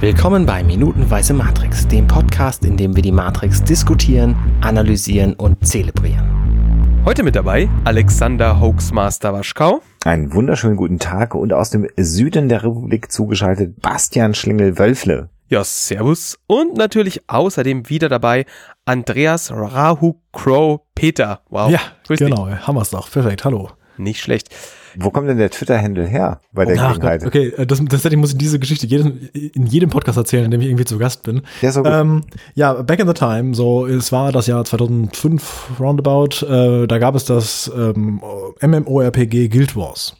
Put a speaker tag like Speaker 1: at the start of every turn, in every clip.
Speaker 1: Willkommen bei Minutenweise Matrix, dem Podcast, in dem wir die Matrix diskutieren, analysieren und zelebrieren.
Speaker 2: Heute mit dabei Alexander Hoaxmaster Waschkau.
Speaker 3: Einen wunderschönen guten Tag und aus dem Süden der Republik zugeschaltet Bastian Schlingel-Wölfle.
Speaker 2: Ja, servus. Und natürlich außerdem wieder dabei Andreas Rahu Crow Peter.
Speaker 4: Wow. Ja, Grüß genau. Dich. Haben wir's doch. Perfekt. Hallo.
Speaker 2: Nicht schlecht.
Speaker 3: Wo kommt denn der Twitter-Handle her bei der
Speaker 4: oh, Gelegenheit? Okay, äh, das, das, ich muss in diese Geschichte jedes, in jedem Podcast erzählen, in dem ich irgendwie zu Gast bin. Ja, so gut. Ähm, ja, back in the time, so, es war das Jahr 2005 roundabout, äh, da gab es das ähm, MMORPG Guild Wars.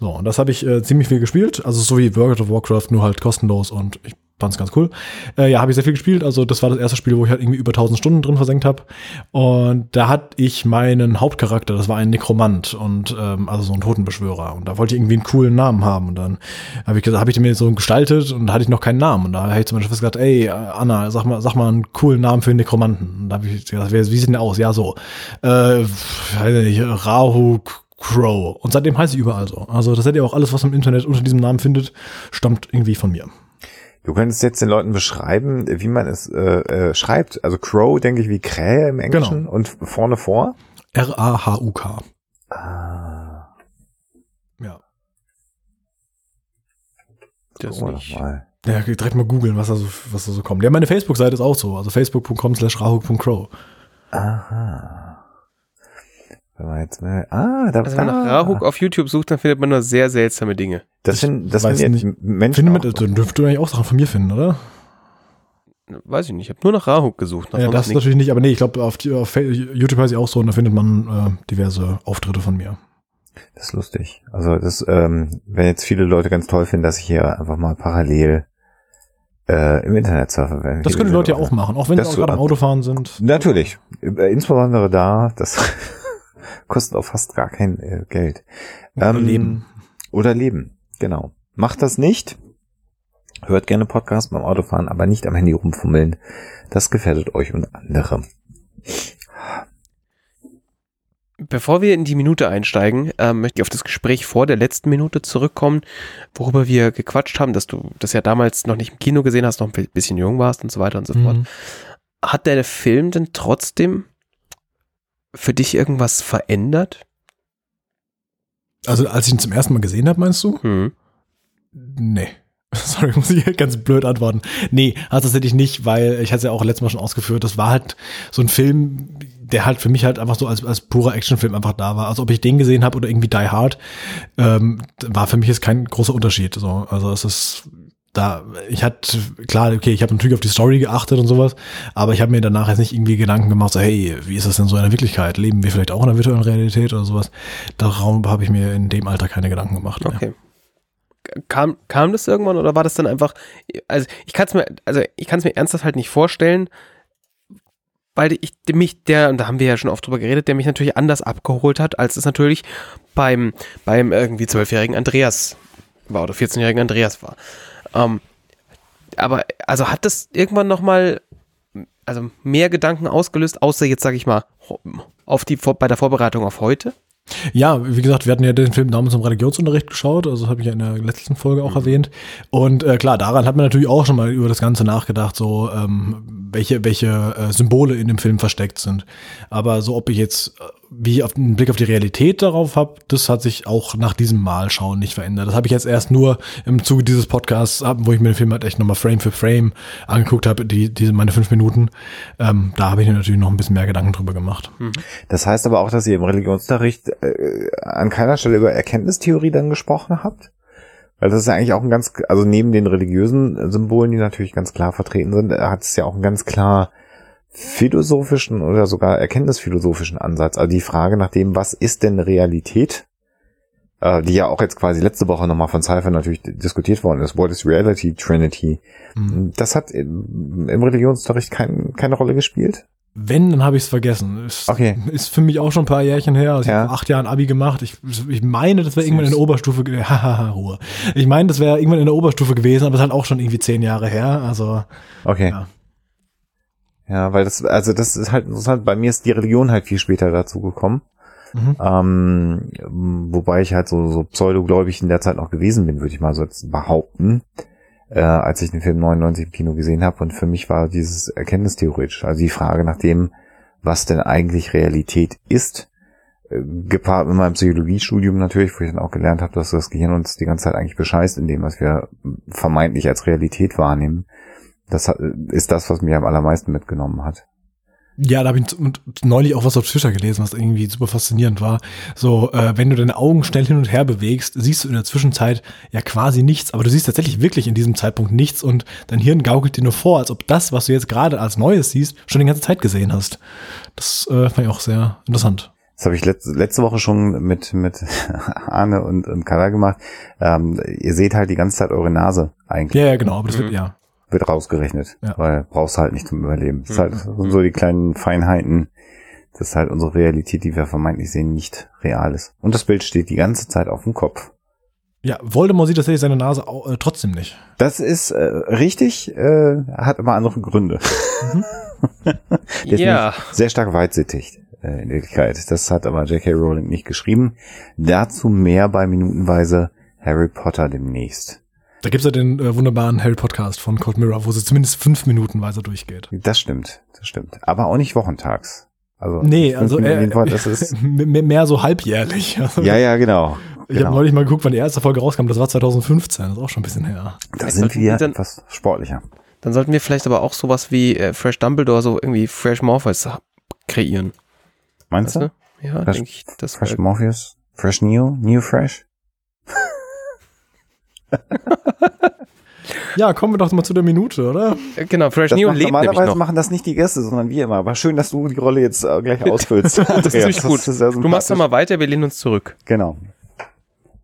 Speaker 4: So, und das habe ich äh, ziemlich viel gespielt, also so wie World of Warcraft, nur halt kostenlos und ich fand es ganz cool. Äh, ja, habe ich sehr viel gespielt. Also das war das erste Spiel, wo ich halt irgendwie über 1000 Stunden drin versenkt habe. Und da hatte ich meinen Hauptcharakter, das war ein Nekromant und ähm, also so ein Totenbeschwörer. Und da wollte ich irgendwie einen coolen Namen haben. Und dann habe ich gesagt, habe ich den mir so gestaltet und da hatte ich noch keinen Namen. Und da habe ich zum Beispiel gesagt, ey Anna, sag mal, sag mal einen coolen Namen für einen Nekromanten. Und da habe ich gesagt, wie sieht denn der aus? Ja, so. Äh, weiß nicht, Rahu Crow. Und seitdem heiße ich überall so. Also das seht ihr auch alles, was im Internet unter diesem Namen findet, stammt irgendwie von mir.
Speaker 3: Du könntest jetzt den Leuten beschreiben, wie man es äh, äh, schreibt. Also Crow, denke ich, wie Krähe im Englischen genau. und vorne vor.
Speaker 4: R-A-H-U-K.
Speaker 3: Ah.
Speaker 4: Ja.
Speaker 2: Das nicht. Mal.
Speaker 4: Ja, direkt mal googeln, was da so, was da so kommt. Ja, meine Facebook-Seite ist auch so. Also facebook.com slash rahuk.crow.
Speaker 3: Aha. Wenn man jetzt mal, ah, da,
Speaker 2: also wenn man nach Rahuk auf YouTube sucht, dann findet man nur sehr seltsame Dinge.
Speaker 3: Das sind, das sind
Speaker 4: nicht, Menschen. Finde mit, dann dürfte du eigentlich auch Sachen von mir finden, oder?
Speaker 2: Weiß ich nicht. Ich habe nur nach Rahuk gesucht.
Speaker 4: Nach ja, das natürlich nicht, aber nee, ich glaube, auf, auf, YouTube heißt ich auch so und da findet man äh, diverse Auftritte von mir.
Speaker 3: Das ist lustig. Also das, ähm, wenn jetzt viele Leute ganz toll finden, dass ich hier einfach mal parallel äh, im Internet surfe. Wenn
Speaker 4: das können die Leute ja auch machen, auch wenn sie auch gerade am Autofahren sind.
Speaker 3: Natürlich. Insbesondere da, das kostet auch fast gar kein äh, Geld.
Speaker 4: Oder ähm, Leben.
Speaker 3: Oder Leben, genau. Macht das nicht. Hört gerne Podcast beim Autofahren, aber nicht am Handy rumfummeln. Das gefährdet euch und andere.
Speaker 2: Bevor wir in die Minute einsteigen, äh, möchte ich auf das Gespräch vor der letzten Minute zurückkommen, worüber wir gequatscht haben, dass du das ja damals noch nicht im Kino gesehen hast, noch ein bisschen jung warst und so weiter und so mhm. fort. Hat der Film denn trotzdem für dich irgendwas verändert?
Speaker 4: Also als ich ihn zum ersten Mal gesehen habe, meinst du? Hm. Nee. Sorry, muss ich ganz blöd antworten. Nee, also tatsächlich nicht, weil ich hatte es ja auch letztes Mal schon ausgeführt, das war halt so ein Film, der halt für mich halt einfach so als, als purer Actionfilm einfach da war. Also ob ich den gesehen habe oder irgendwie Die Hard, ähm, war für mich jetzt kein großer Unterschied. So. Also es ist da, ich hatte, klar, okay, ich habe natürlich auf die Story geachtet und sowas, aber ich habe mir danach jetzt nicht irgendwie Gedanken gemacht, so, hey, wie ist das denn so in der Wirklichkeit? Leben wir vielleicht auch in der virtuellen Realität oder sowas? Darum habe ich mir in dem Alter keine Gedanken gemacht.
Speaker 2: Okay. Kam, kam das irgendwann oder war das dann einfach, also ich kann es mir, also ich kann es mir ernsthaft halt nicht vorstellen, weil ich mich, der, und da haben wir ja schon oft drüber geredet, der mich natürlich anders abgeholt hat, als es natürlich beim, beim irgendwie zwölfjährigen Andreas war oder 14-jährigen Andreas war. Ähm, aber also hat das irgendwann noch mal also mehr Gedanken ausgelöst, außer jetzt sage ich mal auf die bei der Vorbereitung auf heute?
Speaker 4: Ja, wie gesagt, wir hatten ja den Film damals im Religionsunterricht geschaut, also habe ich ja in der letzten Folge auch mhm. erwähnt. Und äh, klar, daran hat man natürlich auch schon mal über das Ganze nachgedacht, so ähm, welche, welche äh, Symbole in dem Film versteckt sind. Aber so, ob ich jetzt wie ich auf einen Blick auf die Realität darauf habe, das hat sich auch nach diesem Mal schauen nicht verändert. Das habe ich jetzt erst nur im Zuge dieses Podcasts, wo ich mir den Film halt echt nochmal Frame für Frame angeguckt habe, die, diese meine fünf Minuten. Ähm, da habe ich mir natürlich noch ein bisschen mehr Gedanken drüber gemacht. Mhm.
Speaker 3: Das heißt aber auch, dass ihr im Religionsunterricht äh, an keiner Stelle über Erkenntnistheorie dann gesprochen habt? Weil das ist ja eigentlich auch ein ganz, also neben den religiösen Symbolen, die natürlich ganz klar vertreten sind, hat es ja auch ein ganz klar philosophischen oder sogar erkenntnisphilosophischen Ansatz. Also die Frage nach dem, was ist denn Realität? Äh, die ja auch jetzt quasi letzte Woche nochmal von Cypher natürlich diskutiert worden ist. What is Reality Trinity? Mhm. Das hat im, im Religionsunterricht kein, keine Rolle gespielt.
Speaker 4: Wenn, dann habe ich es vergessen. Ist,
Speaker 3: okay.
Speaker 4: Ist für mich auch schon ein paar Jährchen her. Also ja. Ich habe acht Jahren Abi gemacht. Ich, ich meine, das wäre irgendwann in der Oberstufe. Hahaha, Ruhe. Ich meine, das wäre irgendwann in der Oberstufe gewesen, aber es ist halt auch schon irgendwie zehn Jahre her. Also.
Speaker 3: Okay. Ja. Ja, weil das, also das ist halt interessant. Bei mir ist die Religion halt viel später dazu gekommen. Mhm. Ähm, wobei ich halt so, so pseudogläubig in der Zeit noch gewesen bin, würde ich mal so jetzt behaupten. äh, als ich den Film 99 im Kino gesehen habe. Und für mich war dieses Erkenntnistheoretisch, also die Frage nach dem, was denn eigentlich Realität ist, äh, gepaart mit meinem Psychologiestudium natürlich, wo ich dann auch gelernt habe, dass das Gehirn uns die ganze Zeit eigentlich bescheißt in dem, was wir vermeintlich als Realität wahrnehmen. Das ist das, was mich am allermeisten mitgenommen hat.
Speaker 4: Ja, da habe ich neulich auch was auf Twitter gelesen, was irgendwie super faszinierend war. So, äh, wenn du deine Augen schnell hin und her bewegst, siehst du in der Zwischenzeit ja quasi nichts, aber du siehst tatsächlich wirklich in diesem Zeitpunkt nichts und dein Hirn gaukelt dir nur vor, als ob das, was du jetzt gerade als Neues siehst, schon die ganze Zeit gesehen hast. Das äh, fand ich auch sehr interessant.
Speaker 3: Das habe ich letzte, letzte Woche schon mit, mit Arne und, und Kala gemacht. Ähm, ihr seht halt die ganze Zeit eure Nase eigentlich.
Speaker 4: Ja, ja genau, aber das mhm. wird, ja
Speaker 3: wird rausgerechnet, ja. weil brauchst halt nicht zum Überleben. Das, mhm. halt, so die kleinen Feinheiten, dass halt unsere Realität, die wir vermeintlich sehen, nicht real ist. Und das Bild steht die ganze Zeit auf dem Kopf.
Speaker 4: Ja, Voldemort sieht tatsächlich seine Nase auch, äh, trotzdem nicht.
Speaker 3: Das ist äh, richtig, äh, hat aber andere Gründe. Mhm. ja. Sehr stark weitsichtig äh, in Wirklichkeit. Das hat aber J.K. Rowling nicht geschrieben. Dazu mehr bei Minutenweise Harry Potter demnächst.
Speaker 4: Da gibt's ja den äh, wunderbaren Harry-Podcast von Cold Mirror, wo sie zumindest fünf Minuten weiter durchgeht.
Speaker 3: Das stimmt, das stimmt. Aber auch nicht wochentags.
Speaker 4: Also nee, also äh, das ist mehr so halbjährlich. Also,
Speaker 3: ja, ja, genau.
Speaker 4: Ich genau. habe neulich mal geguckt, wann die erste Folge rauskam. Das war 2015. Das ist auch schon ein bisschen her.
Speaker 3: Da sind wir dann, etwas sportlicher.
Speaker 2: Dann sollten wir vielleicht aber auch sowas wie äh, Fresh Dumbledore, so irgendwie Fresh Morpheus kreieren.
Speaker 3: Meinst weißt
Speaker 2: du? Ja, denke ich.
Speaker 3: Das Fresh Morpheus? Fresh New? New Fresh?
Speaker 4: ja, kommen wir doch mal zu der Minute, oder?
Speaker 2: Genau, Fresh New lebt
Speaker 3: Normalerweise machen das nicht die Gäste, sondern wir immer. Aber schön, dass du die Rolle jetzt äh, gleich ausfüllst.
Speaker 2: das ist ziemlich gut. Ist du machst doch mal weiter, wir lehnen uns zurück.
Speaker 3: Genau.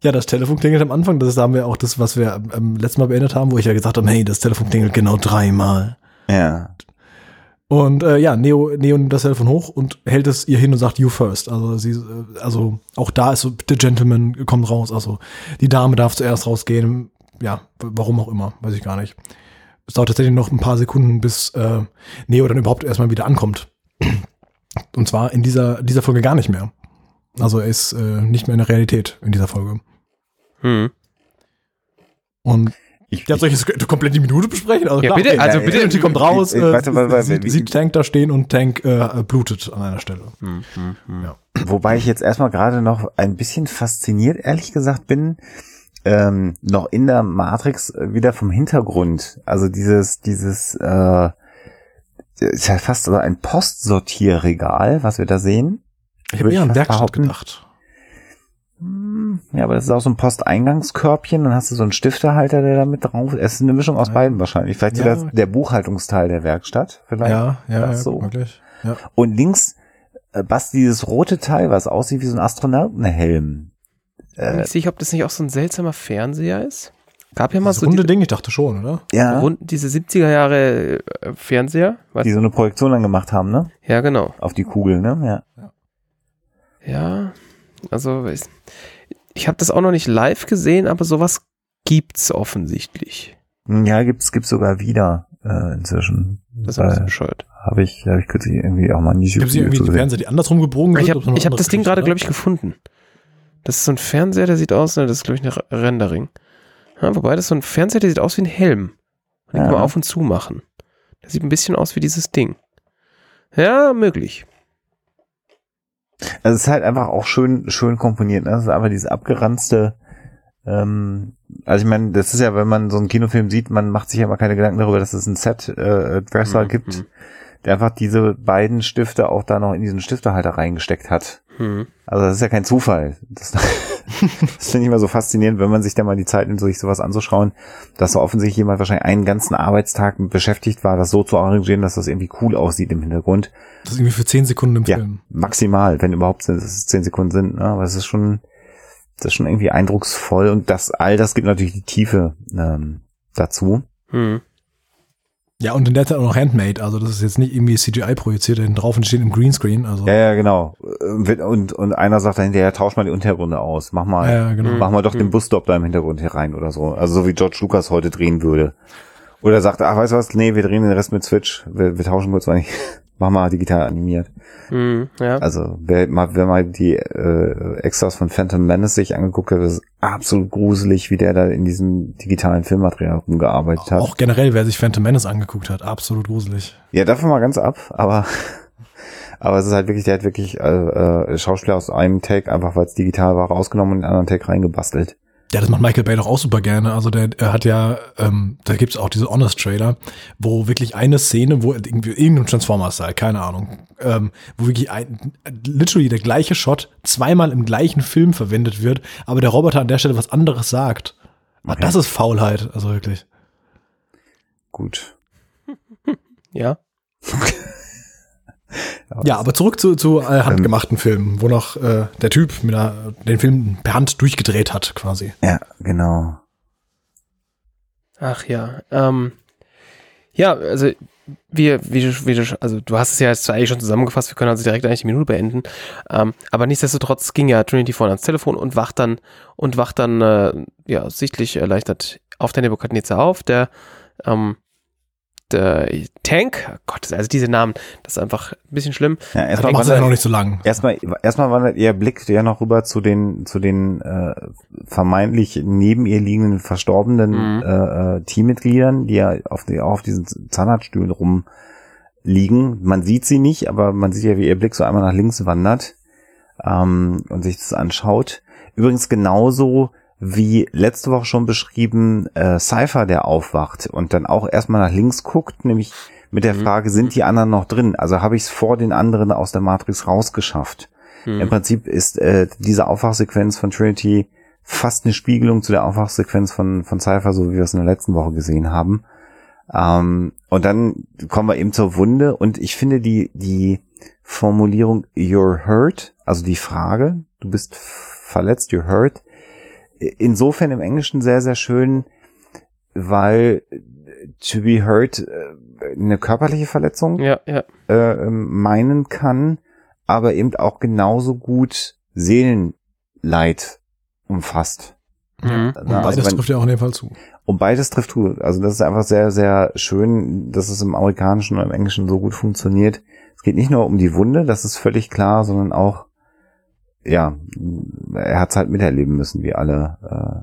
Speaker 4: Ja, das Telefon klingelt am Anfang. Das haben wir auch das, was wir ähm, letztes Mal beendet haben, wo ich ja gesagt habe, hey, das Telefon klingelt genau dreimal.
Speaker 3: Ja.
Speaker 4: Und äh, ja, Neo, Neo nimmt das Telefon hoch und hält es ihr hin und sagt, you first. Also sie, äh, also auch da ist so, the gentleman kommt raus. Also die Dame darf zuerst rausgehen. Ja, warum auch immer, weiß ich gar nicht. Es dauert tatsächlich noch ein paar Sekunden, bis äh, Neo dann überhaupt erstmal wieder ankommt. Und zwar in dieser, dieser Folge gar nicht mehr. Also er ist äh, nicht mehr in der Realität in dieser Folge. Hm. Und ich, ja, soll ich jetzt komplett die Minute besprechen?
Speaker 2: Also, ja, klar, bitte, okay, also bitte.
Speaker 4: Die kommt raus, ich, ich, äh, weil, weil, sieht, sieht, Tank da stehen und Tank äh, blutet an einer Stelle. Hm, hm,
Speaker 3: hm. Ja. Wobei ich jetzt erstmal gerade noch ein bisschen fasziniert, ehrlich gesagt, bin, ähm, noch in der Matrix wieder vom Hintergrund. Also dieses, dieses, äh, ist ja fast so ein Postsortierregal, was wir da sehen.
Speaker 4: Ich habe eher an Werkstatt gedacht.
Speaker 3: Ja, aber das ist auch so ein Posteingangskörbchen, dann hast du so einen Stiftehalter, der da mit drauf ist. Es ist eine Mischung aus ja. beiden wahrscheinlich. Vielleicht ja. so der Buchhaltungsteil der Werkstatt. Vielleicht.
Speaker 4: Ja, ja, ja so. Wirklich.
Speaker 3: Ja. Und links äh, Basti dieses rote Teil, was aussieht wie so ein Astronautenhelm.
Speaker 2: Äh, ich sicher, ob das nicht auch so ein seltsamer Fernseher ist. Gab ja mal das so
Speaker 4: runde Ding, ich dachte schon, oder?
Speaker 2: Ja. Rund, diese 70er Jahre äh, Fernseher.
Speaker 3: Die so eine Projektion dann gemacht haben, ne?
Speaker 2: Ja, genau.
Speaker 3: Auf die Kugel, ne?
Speaker 2: Ja. Ja, also ich, ich habe das auch noch nicht live gesehen, aber sowas gibt's offensichtlich.
Speaker 3: Ja, gibt's gibt's sogar wieder äh, inzwischen.
Speaker 2: Das ist ein bisschen bescheuert.
Speaker 3: Habe ich, hab ich kürzlich irgendwie auch mal
Speaker 4: ein YouTube Gibt es irgendwie die Fernseher, die andersrum gebogen
Speaker 2: sind? Ich habe hab das Ding gerade, glaube ich, gefunden. Das ist so ein Fernseher, der sieht aus, ne, das ist, glaube ich, ein Rendering. Ja, wobei, das ist so ein Fernseher, der sieht aus wie ein Helm. Den ja. kann man auf und zu machen. Der sieht ein bisschen aus wie dieses Ding. Ja, möglich.
Speaker 3: Also es ist halt einfach auch schön, schön komponiert. Ne? Das ist einfach dieses abgeranzte, ähm, also ich meine, das ist ja, wenn man so einen Kinofilm sieht, man macht sich ja immer keine Gedanken darüber, dass es einen Set-Dresser äh, mhm. gibt, mhm. der einfach diese beiden Stifte auch da noch in diesen Stiftehalter reingesteckt hat. Mhm. Also das ist ja kein Zufall. Das, das finde ich immer so faszinierend, wenn man sich da mal die Zeit nimmt, sich sowas anzuschauen, dass so offensichtlich jemand wahrscheinlich einen ganzen Arbeitstag beschäftigt war, das so zu arrangieren, dass das irgendwie cool aussieht im Hintergrund.
Speaker 4: Das ist irgendwie für zehn Sekunden im
Speaker 3: ja, Film. Maximal, wenn überhaupt es zehn Sekunden sind. Ne? Aber es ist schon, das ist schon irgendwie eindrucksvoll und das all das gibt natürlich die Tiefe ähm, dazu. Mhm.
Speaker 4: Ja, und in der Zeit auch noch Handmade, also das ist jetzt nicht irgendwie CGI projiziert hinten drauf und steht im Greenscreen. Also.
Speaker 3: Ja, ja, genau. Und, und einer sagt dann hinterher, tausch mal die Untergründe aus. Mach mal, ja, genau. mach mal doch mhm. den Busstop da im Hintergrund hier rein oder so. Also so wie George Lucas heute drehen würde. Oder sagt, ach, weißt du was, nee, wir drehen den Rest mit Switch. Wir, wir tauschen kurz mal nicht. Mach mal digital animiert.
Speaker 2: Mhm, ja.
Speaker 3: Also wer mal, wer mal die äh, Extras von Phantom Menace sich angeguckt hat, ist absolut gruselig, wie der da in diesem digitalen Filmmaterial rumgearbeitet hat.
Speaker 4: Auch generell, wer sich Phantom Menace angeguckt hat, absolut gruselig.
Speaker 3: Ja, davon mal ganz ab, aber aber es ist halt wirklich, der hat wirklich äh, äh, Schauspieler aus einem Take, einfach weil es digital war, rausgenommen und in den anderen Take reingebastelt.
Speaker 4: Ja, das macht Michael Bay doch auch super gerne. Also der, er hat ja, ähm, da gibt's auch diese Honest-Trailer, wo wirklich eine Szene, wo irgendwie irgendein Transformers-Style, keine Ahnung, ähm, wo wirklich ein, literally der gleiche Shot zweimal im gleichen Film verwendet wird, aber der Roboter an der Stelle was anderes sagt. Okay. Das ist Faulheit, also wirklich.
Speaker 3: Gut.
Speaker 2: Ja.
Speaker 4: Ja, aber zurück zu, zu äh, handgemachten ähm, Filmen, wo noch äh, der Typ mit einer, den Film per Hand durchgedreht hat, quasi.
Speaker 3: Ja, genau.
Speaker 2: Ach ja. Ähm, ja, also wir, wie du, wie du, also du hast es ja jetzt eigentlich schon zusammengefasst, wir können also direkt eigentlich die Minute beenden. Ähm, aber nichtsdestotrotz ging ja Trinity vorne ans Telefon und wacht dann und wacht dann äh, ja sichtlich erleichtert auf der Nebukadnezar auf, der ähm, der Tank, oh Gott, also diese Namen, das ist einfach ein bisschen schlimm.
Speaker 4: Ja, erstmal macht er noch nicht so lang.
Speaker 3: Erstmal, erstmal wandert ihr Blick ja noch rüber zu den, zu den äh, vermeintlich neben ihr liegenden verstorbenen mhm. äh, äh Teammitgliedern, die ja auf, die, auf diesen Zahnarztstühlen rumliegen. Man sieht sie nicht, aber man sieht ja, wie ihr Blick so einmal nach links wandert ähm, und sich das anschaut. Übrigens genauso wie letzte Woche schon beschrieben, äh, Cypher, der aufwacht und dann auch erstmal nach links guckt, nämlich mit der mhm. Frage, sind die anderen noch drin? Also habe ich es vor den anderen aus der Matrix rausgeschafft. Mhm. Im Prinzip ist äh, diese Aufwachsequenz von Trinity fast eine Spiegelung zu der Aufwachsequenz von, von Cypher, so wie wir es in der letzten Woche gesehen haben. Ähm, und dann kommen wir eben zur Wunde und ich finde die, die Formulierung you're hurt, also die Frage, du bist verletzt, you're hurt, insofern im Englischen sehr, sehr schön, weil to be hurt äh, eine körperliche Verletzung
Speaker 2: ja, ja.
Speaker 3: Äh, meinen kann, aber eben auch genauso gut Seelenleid umfasst.
Speaker 4: Mhm. Und beides also, trifft ja auch in dem Fall zu.
Speaker 3: Und beides trifft zu. Also das ist einfach sehr, sehr schön, dass es im Amerikanischen und im Englischen so gut funktioniert. Es geht nicht nur um die Wunde, das ist völlig klar, sondern auch ja, er hat es halt miterleben müssen, wie alle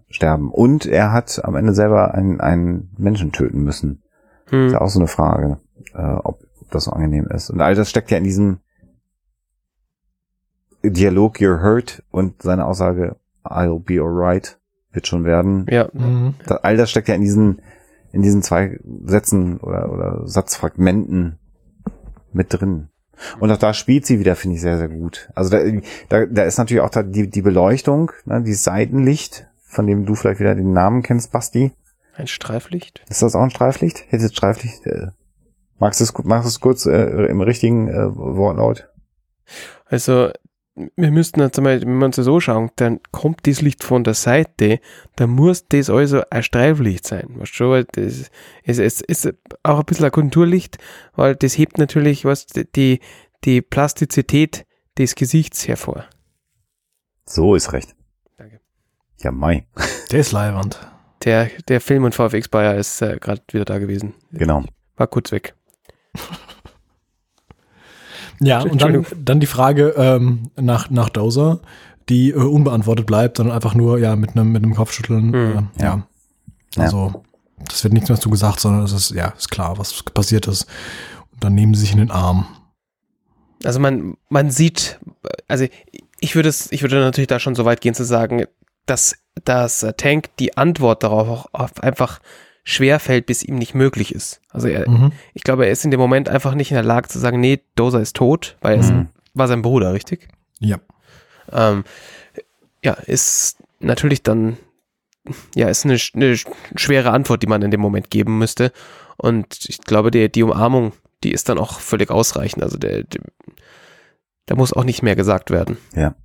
Speaker 3: äh, sterben. Und er hat am Ende selber einen, einen Menschen töten müssen. Hm. Ist ja auch so eine Frage, äh, ob das so angenehm ist. Und all das steckt ja in diesem Dialog You're hurt und seine Aussage I'll be alright wird schon werden.
Speaker 2: Ja. Mhm.
Speaker 3: all das steckt ja in diesen in diesen zwei Sätzen oder, oder Satzfragmenten mit drin. Und auch da spielt sie wieder, finde ich, sehr, sehr gut. Also da, da, da ist natürlich auch da die, die Beleuchtung, ne, die Seitenlicht, von dem du vielleicht wieder den Namen kennst, Basti.
Speaker 2: Ein Streiflicht?
Speaker 3: Ist das auch ein Streiflicht? Hättest Streiflicht? Äh, magst du es, magst du es kurz äh, im richtigen äh, Wortlaut?
Speaker 2: Also, wir müssten jetzt einmal, wenn wir uns das so schauen, dann kommt das Licht von der Seite, dann muss das also ein Streiflicht sein. Weißt du, weil das ist, es ist auch ein bisschen ein Konturlicht, weil das hebt natürlich was, die, die Plastizität des Gesichts hervor.
Speaker 3: So ist recht.
Speaker 2: Danke.
Speaker 3: Ja, Mai.
Speaker 4: Der ist leiwand.
Speaker 2: Der, der Film und VFX Bayer ist äh, gerade wieder da gewesen.
Speaker 3: Genau.
Speaker 2: War kurz weg.
Speaker 4: Ja, und dann, dann die Frage ähm, nach, nach Dozer, die äh, unbeantwortet bleibt, sondern einfach nur ja mit einem mit einem Kopfschütteln. Mhm. Äh, ja. ja. Also das wird nichts mehr zu gesagt, sondern es ist ja ist klar, was passiert ist. Und dann nehmen sie sich in den Arm.
Speaker 2: Also man man sieht, also ich würde es, ich würde natürlich da schon so weit gehen zu sagen, dass dass Tank die Antwort darauf auch einfach schwer fällt, bis ihm nicht möglich ist. Also er, mhm. ich glaube, er ist in dem Moment einfach nicht in der Lage zu sagen, nee, Dosa ist tot, weil er mhm. war sein Bruder, richtig?
Speaker 4: Ja.
Speaker 2: Ähm, ja, ist natürlich dann, ja, ist eine, eine, schwere Antwort, die man in dem Moment geben müsste. Und ich glaube, die, die Umarmung, die ist dann auch völlig ausreichend. Also der, der da muss auch nicht mehr gesagt werden.
Speaker 3: Ja.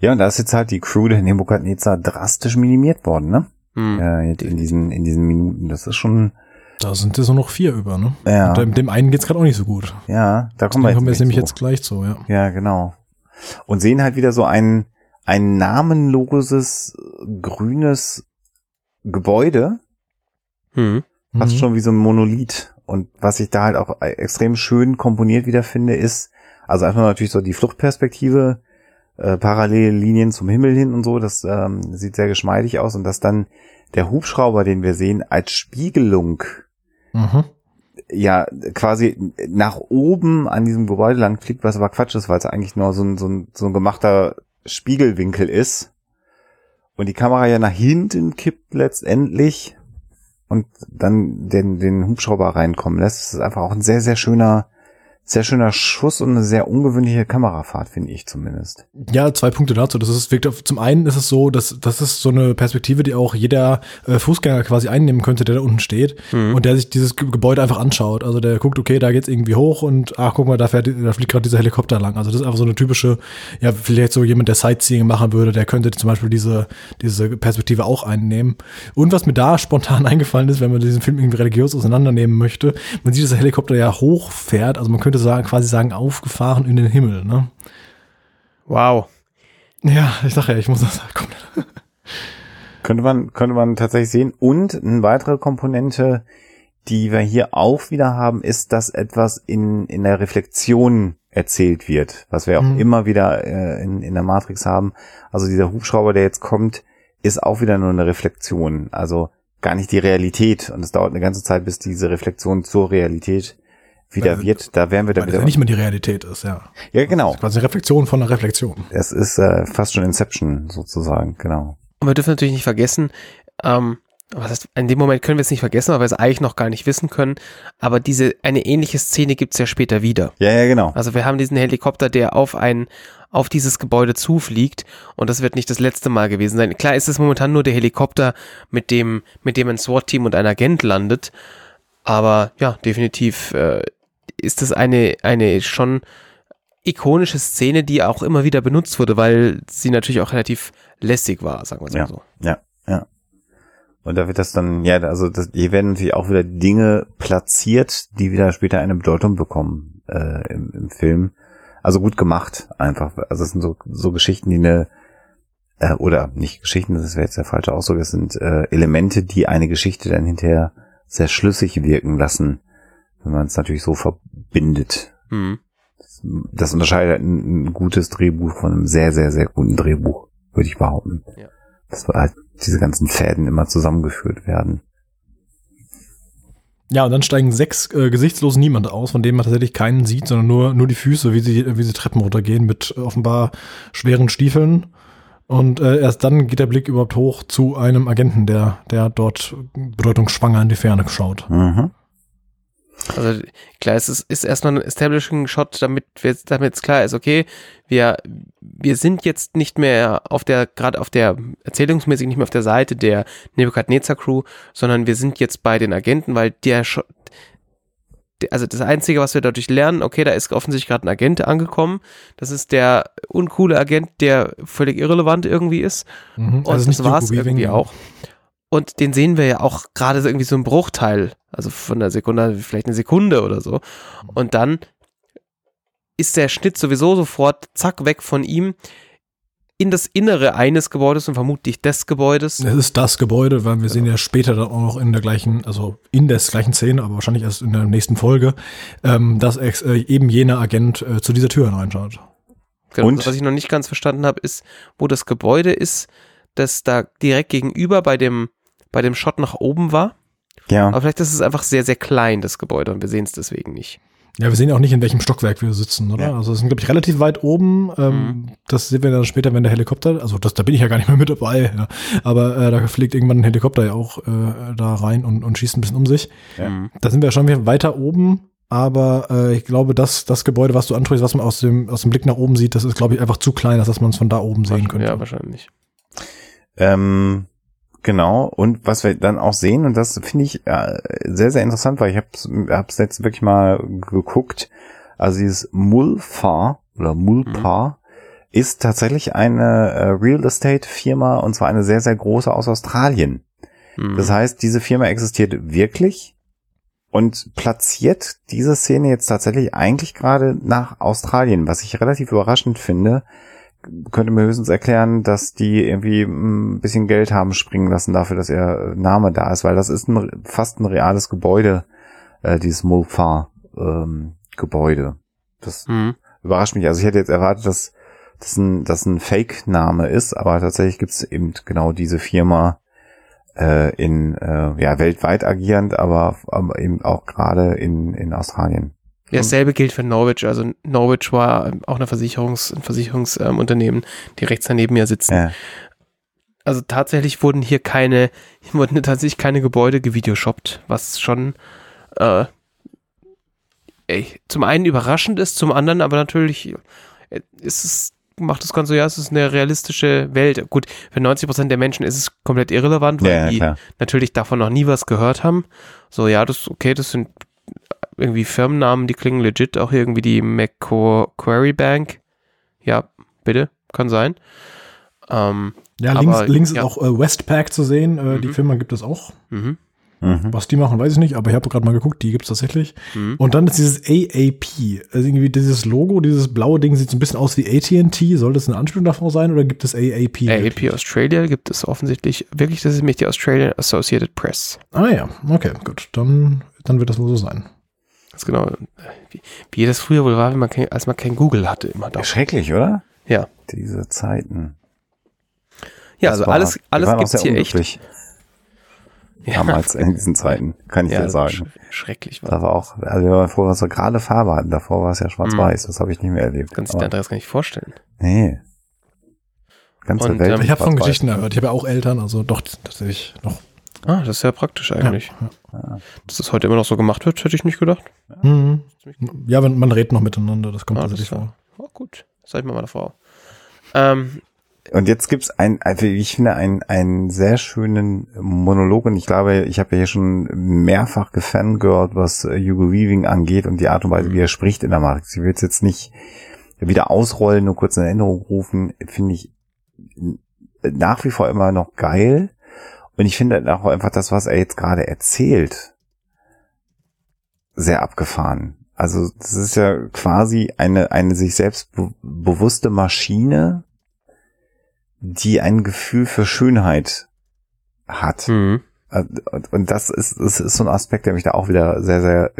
Speaker 3: Ja, und da ist jetzt halt die Crew der Nebukadnezar drastisch minimiert worden, ne? Hm. Ja, jetzt in diesen, in diesen Minuten. Das ist schon.
Speaker 4: Da sind jetzt noch vier über, ne?
Speaker 3: Ja.
Speaker 4: Und dem, dem einen geht's gerade auch nicht so gut.
Speaker 3: Ja, da kommen wir
Speaker 4: jetzt, kommen wir jetzt nämlich so. jetzt gleich zu, ja.
Speaker 3: Ja, genau. Und sehen halt wieder so ein, ein namenloses, grünes Gebäude.
Speaker 2: Hm.
Speaker 3: Fast mhm. schon wie so ein Monolith. und was ich da halt auch extrem schön komponiert wiederfinde, ist, also einfach natürlich so die Fluchtperspektive, äh, parallele Linien zum Himmel hin und so, das ähm, sieht sehr geschmeidig aus und dass dann der Hubschrauber, den wir sehen, als Spiegelung mhm. ja quasi nach oben an diesem Gebäude lang fliegt, was aber Quatsch ist, weil es eigentlich nur so ein, so, ein, so ein gemachter Spiegelwinkel ist. Und die Kamera ja nach hinten kippt letztendlich und dann den, den Hubschrauber reinkommen lässt. Das ist einfach auch ein sehr, sehr schöner sehr schöner Schuss und eine sehr ungewöhnliche Kamerafahrt, finde ich zumindest.
Speaker 4: Ja, zwei Punkte dazu. Das ist wirkt zum einen ist es so, dass das ist so eine Perspektive, die auch jeder äh, Fußgänger quasi einnehmen könnte, der da unten steht mhm. und der sich dieses Gebäude einfach anschaut. Also der guckt, okay, da geht's irgendwie hoch und ach, guck mal, da fährt, da fliegt gerade dieser Helikopter lang. Also das ist einfach so eine typische, ja, vielleicht so jemand, der Sightseeing machen würde, der könnte zum Beispiel diese diese Perspektive auch einnehmen. Und was mir da spontan eingefallen ist, wenn man diesen Film irgendwie religiös auseinandernehmen möchte, man sieht, dass der Helikopter ja hochfährt. Also man könnte sagen, quasi sagen, aufgefahren in den Himmel. Ne?
Speaker 2: Wow.
Speaker 4: Ja, ich sag ja, ich muss das komplett.
Speaker 3: könnte man, könnte man tatsächlich sehen. Und eine weitere Komponente, die wir hier auch wieder haben, ist, dass etwas in, in der Reflexion erzählt wird, was wir auch mhm. immer wieder äh, in, in der Matrix haben. Also dieser Hubschrauber, der jetzt kommt, ist auch wieder nur eine Reflexion, also gar nicht die Realität. Und es dauert eine ganze Zeit, bis diese Reflexion zur Realität wieder weil, wird, da wären wir da
Speaker 4: wieder. Das nicht mehr die Realität ist, ja.
Speaker 3: Ja, genau. Das
Speaker 4: ist quasi eine Reflexion von einer Reflexion.
Speaker 3: Es ist äh, fast schon Inception sozusagen, genau.
Speaker 2: Und wir dürfen natürlich nicht vergessen, ähm, was heißt, in dem Moment können wir es nicht vergessen, weil wir es eigentlich noch gar nicht wissen können. Aber diese, eine ähnliche Szene gibt's ja später wieder.
Speaker 3: Ja, ja, genau.
Speaker 2: Also wir haben diesen Helikopter, der auf ein, auf dieses Gebäude zufliegt und das wird nicht das letzte Mal gewesen sein. Klar ist es momentan nur der Helikopter, mit dem, mit dem ein SWAT-Team und ein Agent landet. Aber ja, definitiv äh, ist das eine, eine schon ikonische Szene, die auch immer wieder benutzt wurde, weil sie natürlich auch relativ lässig war, sagen wir es
Speaker 3: ja,
Speaker 2: mal so.
Speaker 3: Ja, ja. Und da wird das dann, ja, also das, hier werden natürlich auch wieder Dinge platziert, die wieder später eine Bedeutung bekommen äh, im, im Film. Also gut gemacht, einfach. Also es sind so, so Geschichten, die eine, äh, oder nicht Geschichten, das wäre jetzt der falsche Ausdruck, es sind äh, Elemente, die eine Geschichte dann hinterher sehr schlüssig wirken lassen wenn man es natürlich so verbindet. Mhm. Das, das, unterscheidet ein, ein, gutes Drehbuch von einem sehr, sehr, sehr guten Drehbuch, würde ich behaupten. Ja. Dass halt diese ganzen Fäden immer zusammengeführt werden.
Speaker 4: Ja, und dann steigen sechs äh, gesichtslosen Niemand aus, von denen man tatsächlich keinen sieht, sondern nur, nur die Füße, wie sie, wie sie Treppen runtergehen mit offenbar schweren Stiefeln. Und äh, erst dann geht der Blick überhaupt hoch zu einem Agenten, der, der dort bedeutungsschwanger in die Ferne schaut. Mhm.
Speaker 2: Also klar, es ist, ist erstmal ein Establishing-Shot, damit wir, damit es klar ist, okay, wir, wir sind jetzt nicht mehr auf der, gerade auf der, erzählungsmäßig nicht mehr auf der Seite der Nebukadnezar-Crew, sondern wir sind jetzt bei den Agenten, weil der Shot, also das Einzige, was wir dadurch lernen, okay, da ist offensichtlich gerade ein Agent angekommen. Das ist der uncoole Agent, der völlig irrelevant irgendwie ist. Mhm, also Und das war es irgendwie auch. Und den sehen wir ja auch gerade so irgendwie so ein Bruchteil, also von der Sekunde, vielleicht eine Sekunde oder so. Und dann ist der Schnitt sowieso sofort zack weg von ihm in das Innere eines Gebäudes und vermutlich des Gebäudes.
Speaker 4: Es ist das Gebäude, weil wir sehen ja später dann auch noch in der gleichen, also in der gleichen Szene, aber wahrscheinlich erst in der nächsten Folge, ähm, dass äh, eben jener Agent äh, zu dieser Tür hineinschaut.
Speaker 2: Genau, und? was ich noch nicht ganz verstanden habe, ist, wo das Gebäude ist, das da direkt gegenüber bei dem bei dem Shot nach oben war. Ja. Aber vielleicht ist es einfach sehr, sehr klein, das Gebäude, und wir sehen es deswegen nicht.
Speaker 4: Ja, wir sehen ja auch nicht, in welchem Stockwerk wir sitzen, oder? Ja. Also es sind, glaube ich, relativ weit oben. Ähm, mhm. Das sehen wir dann später, wenn der Helikopter, also das, da bin ich ja gar nicht mehr mit dabei, ja. aber äh, da fliegt irgendwann ein Helikopter ja auch äh, da rein und, und schießt ein bisschen um sich. Ja. Mhm. Da sind wir schon wieder weiter oben, aber äh, ich glaube, dass das Gebäude, was du ansprichst, was man aus dem, aus dem Blick nach oben sieht, das ist, glaube ich, einfach zu klein, dass man es von da oben sehen könnte.
Speaker 2: Ja, wahrscheinlich.
Speaker 3: Ähm, Genau, und was wir dann auch sehen, und das finde ich äh, sehr, sehr interessant, weil ich habe es jetzt wirklich mal geguckt, also dieses Mulfa oder Mulpa mhm. ist tatsächlich eine äh, Real Estate Firma und zwar eine sehr, sehr große aus Australien. Mhm. Das heißt, diese Firma existiert wirklich und platziert diese Szene jetzt tatsächlich eigentlich gerade nach Australien, was ich relativ überraschend finde, könnte mir höchstens erklären, dass die irgendwie ein bisschen Geld haben springen lassen dafür, dass ihr Name da ist, weil das ist ein, fast ein reales Gebäude, äh, dieses Mulfar ähm. Das mhm. überrascht mich. Also ich hätte jetzt erwartet, dass das ein, ein Fake-Name ist, aber tatsächlich gibt's eben genau diese Firma äh, in äh, ja weltweit agierend, aber, aber eben auch gerade in, in Australien.
Speaker 2: Ja, dasselbe gilt für Norwich. Also Norwich war auch eine Versicherungs, ein Versicherungsunternehmen, ähm, die rechts daneben mir sitzen. Ja. Also tatsächlich wurden hier keine, wurden tatsächlich keine Gebäude gevideoshoppt, was schon äh, ey, zum einen überraschend ist, zum anderen aber natürlich äh, ist es macht das Ganze, ja, es ist eine realistische Welt. Gut, für 90 Prozent der Menschen ist es komplett irrelevant, weil ja, die klar. natürlich davon noch nie was gehört haben. So, ja, das, okay, das sind irgendwie Firmennamen, die klingen legit, auch irgendwie die Macquarie Bank. Ja, bitte, kann sein.
Speaker 4: Ähm, ja, links, aber, links ja. ist auch äh, Westpac zu sehen. Äh, mhm. Die Firma gibt es auch. Mhm. Mhm. Was die machen, weiß ich nicht, aber ich habe gerade mal geguckt, die gibt es tatsächlich. Mhm. Und dann ist dieses AAP. Also irgendwie dieses Logo, dieses blaue Ding sieht so ein bisschen aus wie AT&T. Soll das eine Anspielung davon sein oder gibt es AAP?
Speaker 2: AAP Australia gibt es offensichtlich wirklich, das ist nämlich die Australian Associated Press.
Speaker 4: Ah ja, okay, gut. Dann, dann wird das wohl so sein.
Speaker 2: Das genau, wie, wie das früher wohl war, wenn man kein, als man kein Google hatte immer
Speaker 3: da. Schrecklich, oder?
Speaker 2: Ja.
Speaker 3: Diese Zeiten.
Speaker 2: Ja, also war, alles, alles gibt's hier echt
Speaker 3: damals in diesen Zeiten, kann ich ja, dir sagen. Sch
Speaker 2: schrecklich
Speaker 3: war. Das war auch, also wir waren froh, dass wir gerade Farbe hatten. Davor war es ja schwarz-weiß. Mhm. Das habe ich nicht mehr erlebt.
Speaker 2: Kannst du dir Andreas gar nicht vorstellen.
Speaker 3: Nee.
Speaker 4: Ganze Und, Welt. Ähm, ich habe von Geschichten gehört. Ich habe ja auch Eltern, also doch tatsächlich noch.
Speaker 2: Ah, das ist ja praktisch eigentlich. Ja, ja. Dass das heute immer noch so gemacht wird, hätte ich nicht gedacht.
Speaker 4: Ja, mhm. ja wenn, man redet noch miteinander, das kommt ah, tatsächlich vor.
Speaker 2: Oh, gut. Seid mal meine Frau. Ähm,
Speaker 3: und jetzt gibt's ein, also ich finde, einen, einen sehr schönen Monolog und ich glaube, ich habe ja hier schon mehrfach gefangirlt, was äh, Hugo Weaving angeht und die Art und Weise, wie er spricht in der Matrix. Ich will es jetzt nicht wieder ausrollen, nur kurz in Erinnerung rufen, finde ich nach wie vor immer noch geil. Und ich finde auch einfach das, was er jetzt gerade erzählt, sehr abgefahren. Also das ist ja quasi eine, eine sich selbst be bewusste Maschine, die ein Gefühl für Schönheit hat. Mhm. Und das ist, das ist so ein Aspekt, der mich da auch wieder sehr, sehr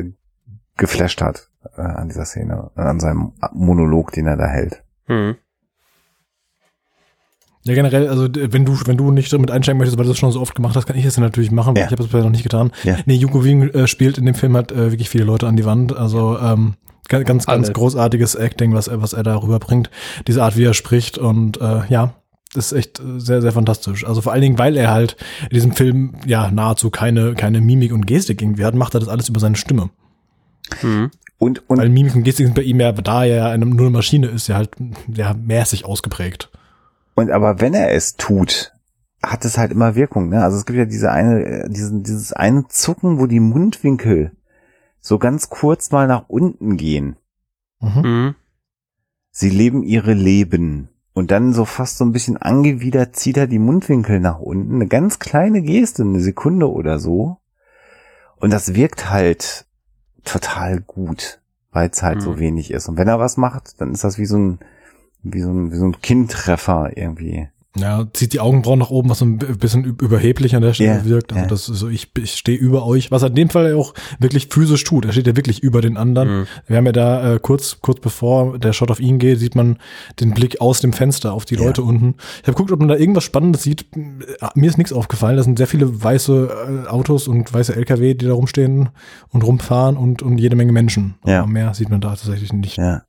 Speaker 3: geflasht hat äh, an dieser Szene, an seinem Monolog, den er da hält. Mhm.
Speaker 4: Ja, generell, also wenn du, wenn du nicht damit einsteigen möchtest, weil du das schon so oft gemacht hast, kann ich das natürlich machen, weil ja. ich habe das bisher noch nicht getan. Ja. Nee, Yuko Wing äh, spielt in dem Film halt äh, wirklich viele Leute an die Wand. Also ähm, ganz, ganz, ganz großartiges Acting, was er, was er da rüberbringt. Diese Art, wie er spricht und äh, ja, ist echt sehr, sehr fantastisch. Also vor allen Dingen, weil er halt in diesem Film ja nahezu keine, keine Mimik und Gestik irgendwie hat, macht er das alles über seine Stimme. Mhm. Und, und weil Mimik und Gestik sind bei ihm ja, da er ja eine, nur eine Maschine ist, ja halt ja, mäßig ausgeprägt.
Speaker 3: Und aber wenn er es tut, hat es halt immer Wirkung. Ne? Also es gibt ja diese eine, diesen, dieses eine Zucken, wo die Mundwinkel so ganz kurz mal nach unten gehen. Mhm. mhm. Sie leben ihre Leben. Und dann so fast so ein bisschen angewidert zieht er die Mundwinkel nach unten. Eine ganz kleine Geste, eine Sekunde oder so. Und das wirkt halt total gut, weil es halt mhm. so wenig ist. Und wenn er was macht, dann ist das wie so ein, wie so ein, wie so ein Kindtreffer irgendwie.
Speaker 4: Ja, zieht die Augenbrauen nach oben, was so ein bisschen überheblich an der Stelle yeah, wirkt. Also yeah. das ist so, ich, ich stehe über euch, was er in dem Fall auch wirklich physisch tut. Er steht ja wirklich über den anderen. Mhm. Wir haben ja da äh, kurz, kurz bevor der Shot auf ihn geht, sieht man den Blick aus dem Fenster auf die Leute unten. Ich habe geguckt, ob man da irgendwas Spannendes sieht. Mir ist nichts aufgefallen. Da sind sehr viele weiße äh, Autos und weiße LKW, die da rumstehen und rumfahren und, und jede Menge Menschen. Ja. Aber mehr sieht man da tatsächlich nicht.
Speaker 3: Ja.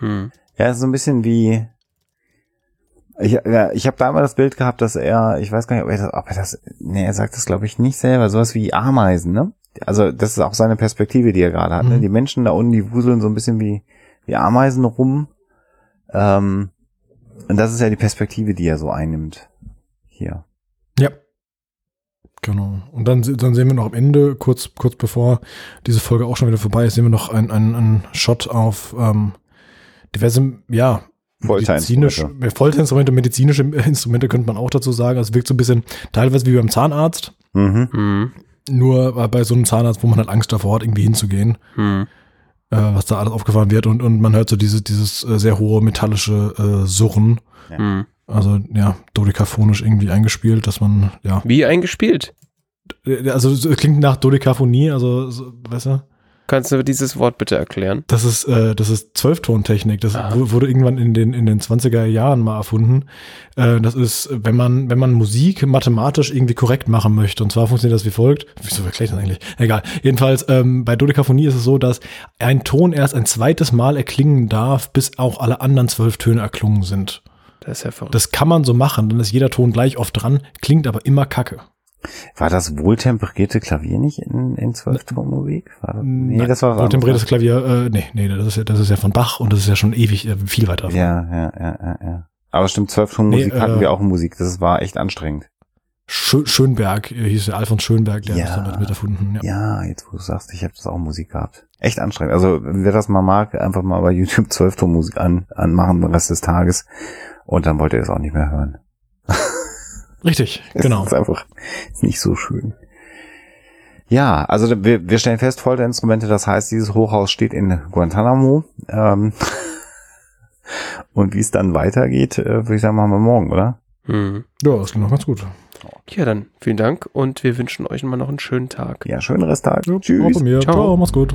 Speaker 3: Hm. Ja, so ein bisschen wie ich, ja, ich habe da immer das Bild gehabt, dass er, ich weiß gar nicht, ob er das, ob er das nee, er sagt das glaube ich nicht selber, sowas wie Ameisen, ne? Also das ist auch seine Perspektive, die er gerade hat. Ne? Mhm. Ne? Die Menschen da unten, die wuseln so ein bisschen wie, wie Ameisen rum. Ähm, und das ist ja die Perspektive, die er so einnimmt. Hier.
Speaker 4: Ja. Genau. Und dann, dann sehen wir noch am Ende, kurz, kurz bevor diese Folge auch schon wieder vorbei ist, sehen wir noch einen ein Shot auf ähm, diverse, ja,
Speaker 3: Folterinstrumente.
Speaker 4: Folterinstrumente, medizinische Instrumente könnte man auch dazu sagen. Also es wirkt so ein bisschen teilweise wie beim Zahnarzt. Mhm. Mhm. Nur bei so einem Zahnarzt, wo man halt Angst davor hat, irgendwie hinzugehen. Mhm. Äh, was da alles aufgefahren wird und, und man hört so diese, dieses äh, sehr hohe metallische äh, Surren. Ja. Mhm. Also ja, dodekaphonisch irgendwie eingespielt, dass man, ja.
Speaker 2: Wie eingespielt?
Speaker 4: also es klingt nach Dodekaphonie, also, so, weißt du?
Speaker 2: Kannst du dieses Wort bitte erklären?
Speaker 4: Das ist, äh, das ist Zwölftontechnik. Das Aha. wurde irgendwann in den, in den 20er Jahren mal erfunden. Äh, das ist, wenn man, wenn man Musik mathematisch irgendwie korrekt machen möchte. Und zwar funktioniert das wie folgt. Wieso erkläre ich das eigentlich? Egal. Jedenfalls, ähm, bei Dodekaphonie ist es so, dass ein Ton erst ein zweites Mal erklingen darf, bis auch alle anderen zwölf Töne erklungen sind. Das ist ja verrückt. Das kann man so machen, dann ist jeder Ton gleich oft dran, klingt aber immer kacke.
Speaker 3: War das wohltemperierte Klavier nicht in, in Zwölftonmusik?
Speaker 4: Nee, Nein, das war Wohltemperiertes Klavier, äh, nee, nee, das ist ja, das ist ja von Bach und das ist ja schon ewig, äh, viel weiter.
Speaker 3: Ja, ja, ja, ja, ja. Aber stimmt, Zwölftonmusik nee, hatten äh, wir auch in Musik. Das war echt anstrengend.
Speaker 4: Schönberg, äh, hieß der Alfons Schönberg, der
Speaker 3: ja,
Speaker 4: hat das damit mit erfunden.
Speaker 3: Ja. ja, jetzt wo du sagst, ich habe das auch Musik gehabt. Echt anstrengend. Also wer das mal mag, einfach mal bei YouTube Zwölftonmusik an, anmachen den Rest des Tages und dann wollt ihr es auch nicht mehr hören.
Speaker 4: Richtig, genau.
Speaker 3: Das ist einfach nicht so schön. Ja, also wir, wir stellen fest, Folterinstrumente, das heißt, dieses Hochhaus steht in Guantanamo. Ähm und wie es dann weitergeht, äh, würde ich sagen, machen wir morgen, oder?
Speaker 4: Mhm. Ja, das klingt noch ganz gut.
Speaker 2: Ja, dann vielen Dank und wir wünschen euch mal noch einen schönen Tag.
Speaker 3: Ja, schönen Resttag.
Speaker 4: Ja, Tschüss. Ciao. Ciao, mach's gut.